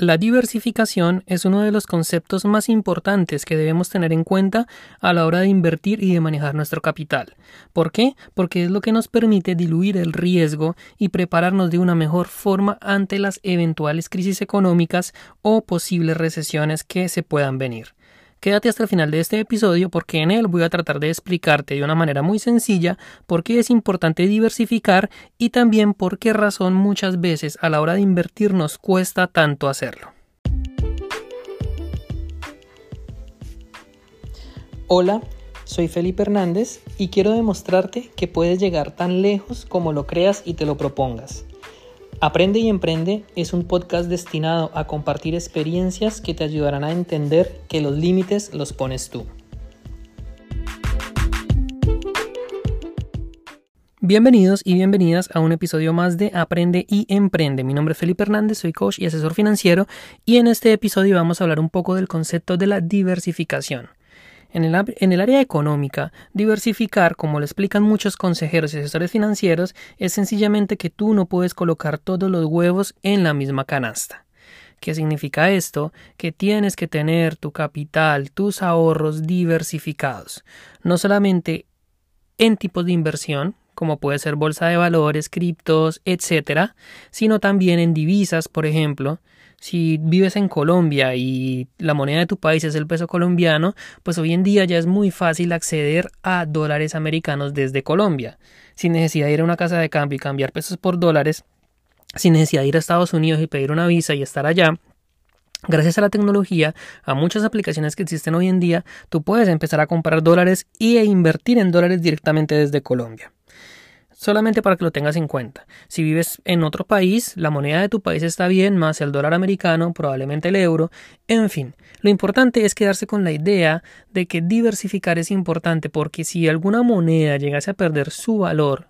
La diversificación es uno de los conceptos más importantes que debemos tener en cuenta a la hora de invertir y de manejar nuestro capital. ¿Por qué? Porque es lo que nos permite diluir el riesgo y prepararnos de una mejor forma ante las eventuales crisis económicas o posibles recesiones que se puedan venir. Quédate hasta el final de este episodio porque en él voy a tratar de explicarte de una manera muy sencilla por qué es importante diversificar y también por qué razón muchas veces a la hora de invertir nos cuesta tanto hacerlo. Hola, soy Felipe Hernández y quiero demostrarte que puedes llegar tan lejos como lo creas y te lo propongas. Aprende y Emprende es un podcast destinado a compartir experiencias que te ayudarán a entender que los límites los pones tú. Bienvenidos y bienvenidas a un episodio más de Aprende y Emprende. Mi nombre es Felipe Hernández, soy coach y asesor financiero y en este episodio vamos a hablar un poco del concepto de la diversificación. En el, área económica, diversificar, como lo explican muchos consejeros y asesores financieros, es sencillamente que tú no puedes colocar todos los huevos en la misma canasta. ¿Qué significa esto? Que tienes que tener tu capital, tus ahorros diversificados, no solamente en tipos de inversión, como puede ser bolsa de valores, criptos, etcétera, sino también en divisas, por ejemplo, si vives en Colombia y la moneda de tu país es el peso colombiano, pues hoy en día ya es muy fácil acceder a dólares americanos desde Colombia, sin necesidad de ir a una casa de cambio y cambiar pesos por dólares, sin necesidad de ir a Estados Unidos y pedir una visa y estar allá. Gracias a la tecnología, a muchas aplicaciones que existen hoy en día, tú puedes empezar a comprar dólares y e invertir en dólares directamente desde Colombia solamente para que lo tengas en cuenta. Si vives en otro país, la moneda de tu país está bien, más el dólar americano, probablemente el euro, en fin. Lo importante es quedarse con la idea de que diversificar es importante porque si alguna moneda llegase a perder su valor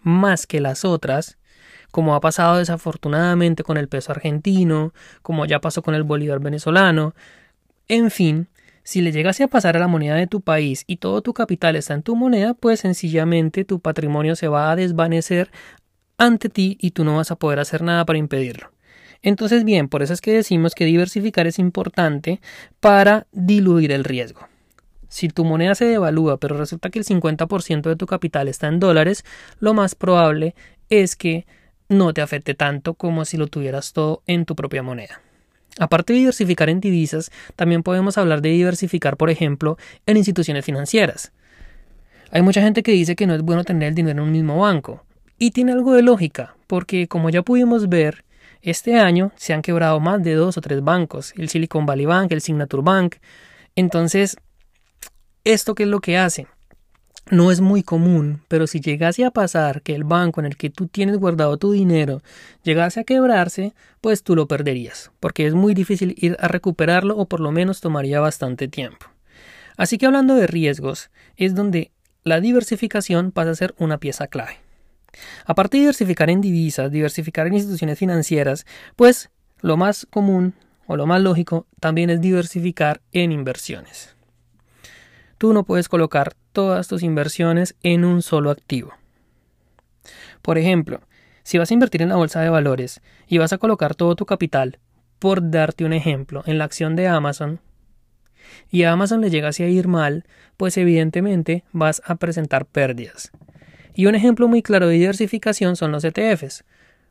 más que las otras, como ha pasado desafortunadamente con el peso argentino, como ya pasó con el bolívar venezolano, en fin, si le llegase a pasar a la moneda de tu país y todo tu capital está en tu moneda, pues sencillamente tu patrimonio se va a desvanecer ante ti y tú no vas a poder hacer nada para impedirlo. Entonces, bien, por eso es que decimos que diversificar es importante para diluir el riesgo. Si tu moneda se devalúa, pero resulta que el 50% de tu capital está en dólares, lo más probable es que no te afecte tanto como si lo tuvieras todo en tu propia moneda. Aparte de diversificar en divisas, también podemos hablar de diversificar, por ejemplo, en instituciones financieras. Hay mucha gente que dice que no es bueno tener el dinero en un mismo banco. Y tiene algo de lógica, porque como ya pudimos ver, este año se han quebrado más de dos o tres bancos, el Silicon Valley Bank, el Signature Bank. Entonces, ¿esto qué es lo que hace? No es muy común, pero si llegase a pasar que el banco en el que tú tienes guardado tu dinero llegase a quebrarse, pues tú lo perderías, porque es muy difícil ir a recuperarlo o por lo menos tomaría bastante tiempo. Así que hablando de riesgos, es donde la diversificación pasa a ser una pieza clave. Aparte de diversificar en divisas, diversificar en instituciones financieras, pues lo más común o lo más lógico también es diversificar en inversiones. Tú no puedes colocar todas tus inversiones en un solo activo. Por ejemplo, si vas a invertir en la bolsa de valores y vas a colocar todo tu capital, por darte un ejemplo, en la acción de Amazon, y a Amazon le llegase a ir mal, pues evidentemente vas a presentar pérdidas. Y un ejemplo muy claro de diversificación son los ETFs.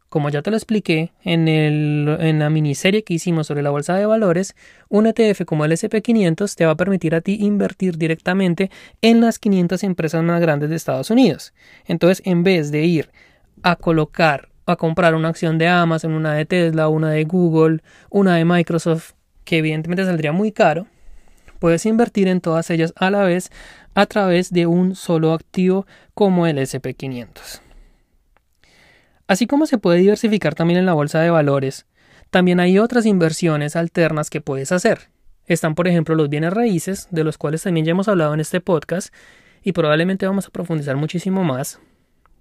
Como ya te lo expliqué en, la miniserie que hicimos sobre la bolsa de valores, un ETF como el SP500 te va a permitir a ti invertir directamente en las 500 empresas más grandes de Estados Unidos. Entonces, en vez de ir a colocar, a comprar una acción de Amazon, una de Tesla, una de Google, una de Microsoft, que evidentemente saldría muy caro, puedes invertir en todas ellas a la vez a través de un solo activo como el SP500. Así como se puede diversificar también en la bolsa de valores, también hay otras inversiones alternas que puedes hacer. Están, por ejemplo, los bienes raíces, de los cuales también ya hemos hablado en este podcast, y probablemente vamos a profundizar muchísimo más,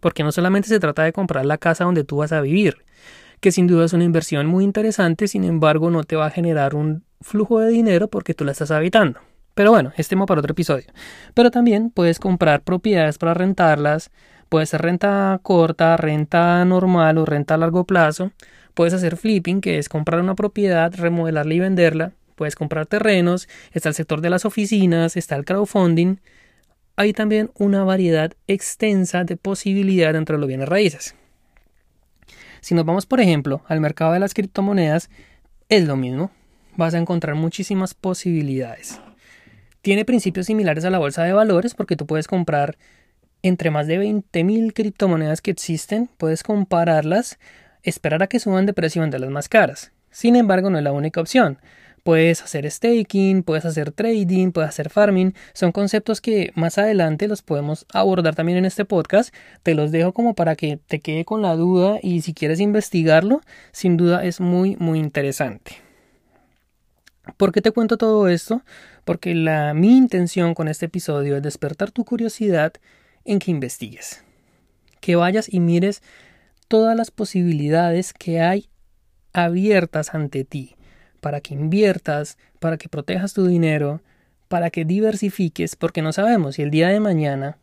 porque no solamente se trata de comprar la casa donde tú vas a vivir, que sin duda es una inversión muy interesante, sin embargo no te va a generar un flujo de dinero porque tú la estás habitando. Pero bueno, este tema para otro episodio. Pero también puedes comprar propiedades para rentarlas, Puede ser renta corta, renta normal o renta a largo plazo. Puedes hacer flipping, que es comprar una propiedad, remodelarla y venderla. Puedes comprar terrenos, está el sector de las oficinas, está el crowdfunding. Hay también una variedad extensa de posibilidades dentro de los bienes raíces. Si nos vamos, por ejemplo, al mercado de las criptomonedas, es lo mismo. Vas a encontrar muchísimas posibilidades. Tiene principios similares a la bolsa de valores porque tú puedes comprar entre más de 20.000 criptomonedas que existen, puedes compararlas, esperar a que suban de precio de las más caras. Sin embargo, no es la única opción. Puedes hacer staking, puedes hacer trading, puedes hacer farming. Son conceptos que más adelante los podemos abordar también en este podcast. Te los dejo como para que te quede con la duda y si quieres investigarlo, sin duda es muy, muy interesante. ¿Por qué te cuento todo esto? Porque la, mi intención con este episodio es despertar tu curiosidad en que investigues, que vayas y mires todas las posibilidades que hay abiertas ante ti para que inviertas, para que protejas tu dinero, para que diversifiques, porque no sabemos si el día de mañana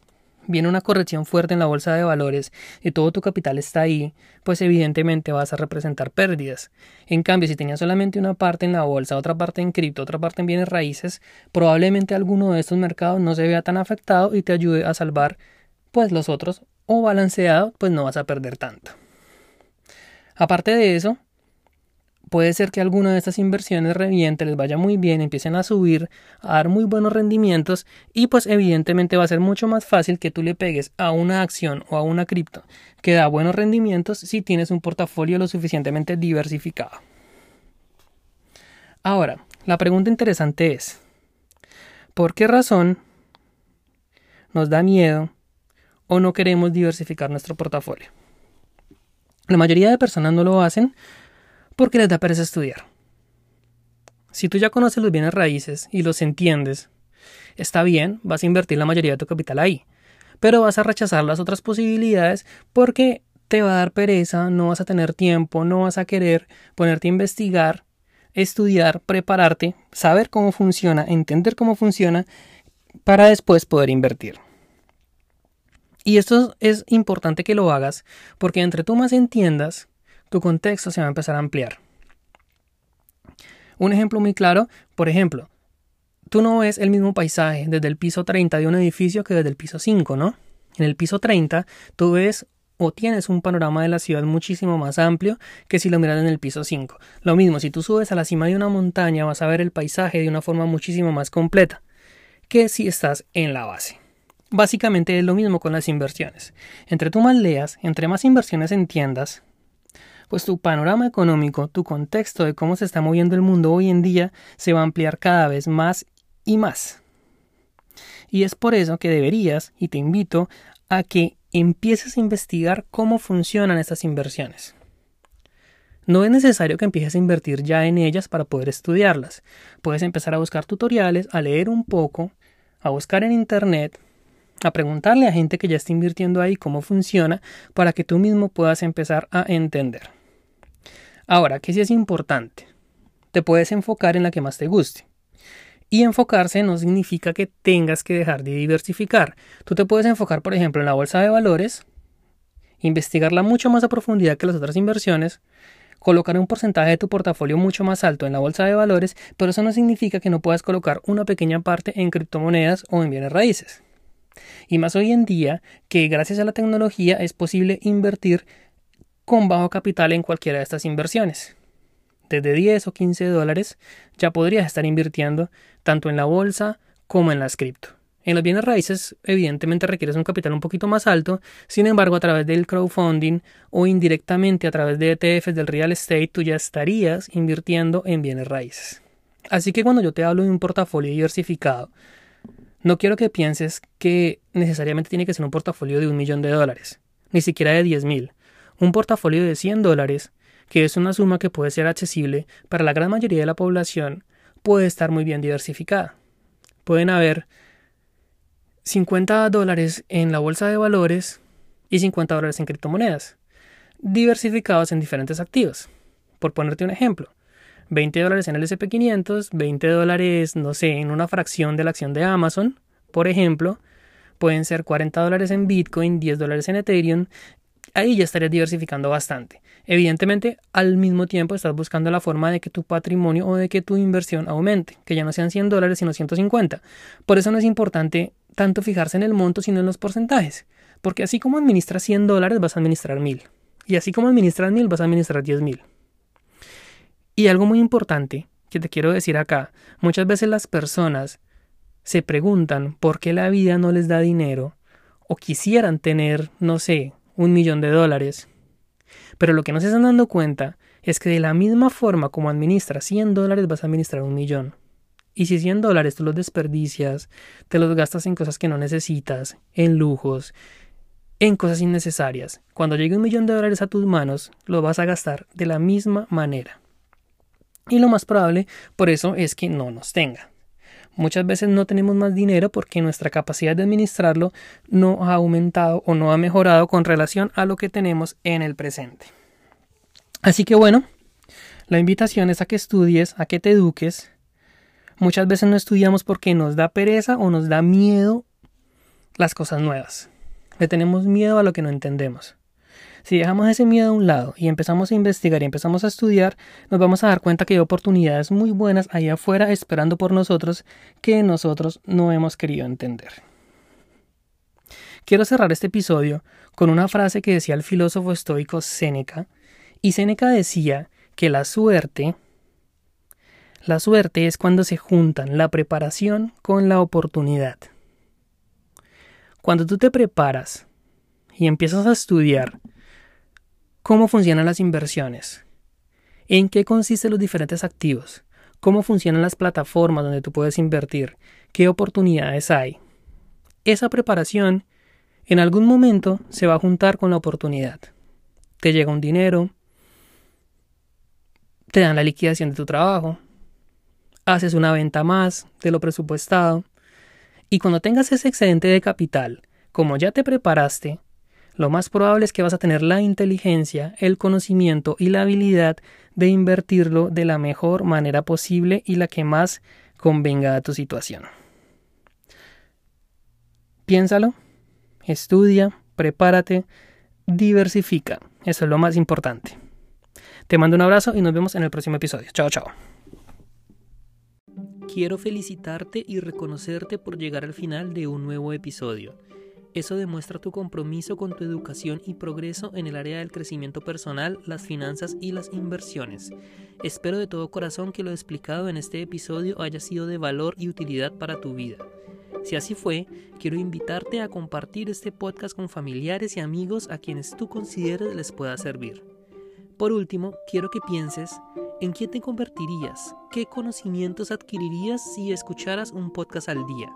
viene una corrección fuerte en la bolsa de valores y todo tu capital está ahí, pues evidentemente vas a representar pérdidas. En cambio, si tenías solamente una parte en la bolsa, otra parte en cripto, otra parte en bienes raíces, probablemente alguno de estos mercados no se vea tan afectado y te ayude a salvar pues los otros o balanceado, pues no vas a perder tanto. Aparte de eso, puede ser que alguna de estas inversiones reviente, les vaya muy bien, empiecen a subir, a dar muy buenos rendimientos y pues evidentemente va a ser mucho más fácil que tú le pegues a una acción o a una cripto que da buenos rendimientos si tienes un portafolio lo suficientemente diversificado. Ahora, la pregunta interesante es, ¿por qué razón nos da miedo o no queremos diversificar nuestro portafolio. La mayoría de personas no lo hacen porque les da pereza estudiar. Si tú ya conoces los bienes raíces y los entiendes, está bien, vas a invertir la mayoría de tu capital ahí, pero vas a rechazar las otras posibilidades porque te va a dar pereza, no vas a tener tiempo, no vas a querer ponerte a investigar, estudiar, prepararte, saber cómo funciona, entender cómo funciona, para después poder invertir. Y esto es importante que lo hagas porque entre tú más entiendas, tu contexto se va a empezar a ampliar. Un ejemplo muy claro, por ejemplo, tú no ves el mismo paisaje desde el piso 30 de un edificio que desde el piso 5, ¿no? En el piso 30 tú ves o tienes un panorama de la ciudad muchísimo más amplio que si lo miras en el piso 5. Lo mismo, si tú subes a la cima de una montaña vas a ver el paisaje de una forma muchísimo más completa que si estás en la base. Básicamente es lo mismo con las inversiones. Entre tú más leas, entre más inversiones entiendas, pues tu panorama económico, tu contexto de cómo se está moviendo el mundo hoy en día se va a ampliar cada vez más y más. Y es por eso que deberías, y te invito, a que empieces a investigar cómo funcionan estas inversiones. No es necesario que empieces a invertir ya en ellas para poder estudiarlas. Puedes empezar a buscar tutoriales, a leer un poco, a buscar en Internet, a preguntarle a gente que ya está invirtiendo ahí cómo funciona para que tú mismo puedas empezar a entender. Ahora, ¿qué sí es importante? Te puedes enfocar en la que más te guste. Y enfocarse no significa que tengas que dejar de diversificar. Tú te puedes enfocar, por ejemplo, en la bolsa de valores, investigarla mucho más a profundidad que las otras inversiones, colocar un porcentaje de tu portafolio mucho más alto en la bolsa de valores, pero eso no significa que no puedas colocar una pequeña parte en criptomonedas o en bienes raíces. Y más hoy en día que gracias a la tecnología es posible invertir con bajo capital en cualquiera de estas inversiones. Desde 10 o 15 dólares ya podrías estar invirtiendo tanto en la bolsa como en las cripto. En los bienes raíces, evidentemente requieres un capital un poquito más alto, sin embargo, a través del crowdfunding o indirectamente a través de ETFs del real estate, tú ya estarías invirtiendo en bienes raíces. Así que cuando yo te hablo de un portafolio diversificado, no quiero que pienses que necesariamente tiene que ser un portafolio de un millón de dólares, ni siquiera de 10 mil. Un portafolio de 100 dólares, que es una suma que puede ser accesible para la gran mayoría de la población, puede estar muy bien diversificada. Pueden haber 50 dólares en la bolsa de valores y 50 dólares en criptomonedas, diversificados en diferentes activos. Por ponerte un ejemplo, 20 dólares en el SP500, 20 dólares, no sé, en una fracción de la acción de Amazon, por ejemplo, pueden ser 40 dólares en Bitcoin, 10 dólares en Ethereum, ahí ya estarías diversificando bastante. Evidentemente, al mismo tiempo estás buscando la forma de que tu patrimonio o de que tu inversión aumente, que ya no sean 100 dólares sino 150. Por eso no es importante tanto fijarse en el monto sino en los porcentajes, porque así como administras 100 dólares vas a administrar 1000, y así como administras 1000 vas a administrar 10.000. Y algo muy importante que te quiero decir acá, muchas veces las personas se preguntan por qué la vida no les da dinero o quisieran tener, no sé, un millón de dólares. Pero lo que no se están dando cuenta es que de la misma forma como administras 100 dólares vas a administrar un millón. Y si 100 dólares tú los desperdicias, te los gastas en cosas que no necesitas, en lujos, en cosas innecesarias, cuando llegue un millón de dólares a tus manos, lo vas a gastar de la misma manera. Y lo más probable por eso es que no nos tenga. Muchas veces no tenemos más dinero porque nuestra capacidad de administrarlo no ha aumentado o no ha mejorado con relación a lo que tenemos en el presente. Así que bueno, la invitación es a que estudies, a que te eduques. Muchas veces no estudiamos porque nos da pereza o nos da miedo las cosas nuevas. Le tenemos miedo a lo que no entendemos. Si dejamos ese miedo a un lado y empezamos a investigar y empezamos a estudiar, nos vamos a dar cuenta que hay oportunidades muy buenas ahí afuera esperando por nosotros que nosotros no hemos querido entender. Quiero cerrar este episodio con una frase que decía el filósofo estoico Séneca, y Séneca decía que la suerte la suerte es cuando se juntan la preparación con la oportunidad. Cuando tú te preparas y empiezas a estudiar cómo funcionan las inversiones, en qué consisten los diferentes activos, cómo funcionan las plataformas donde tú puedes invertir, qué oportunidades hay. Esa preparación en algún momento se va a juntar con la oportunidad. Te llega un dinero, te dan la liquidación de tu trabajo, haces una venta más de lo presupuestado, y cuando tengas ese excedente de capital, como ya te preparaste, lo más probable es que vas a tener la inteligencia, el conocimiento y la habilidad de invertirlo de la mejor manera posible y la que más convenga a tu situación. Piénsalo, estudia, prepárate, diversifica. Eso es lo más importante. Te mando un abrazo y nos vemos en el próximo episodio. Chao, chao. Quiero felicitarte y reconocerte por llegar al final de un nuevo episodio. Eso demuestra tu compromiso con tu educación y progreso en el área del crecimiento personal, las finanzas y las inversiones. Espero de todo corazón que lo explicado en este episodio haya sido de valor y utilidad para tu vida. Si así fue, quiero invitarte a compartir este podcast con familiares y amigos a quienes tú consideres les pueda servir. Por último, quiero que pienses en quién te convertirías, qué conocimientos adquirirías si escucharas un podcast al día.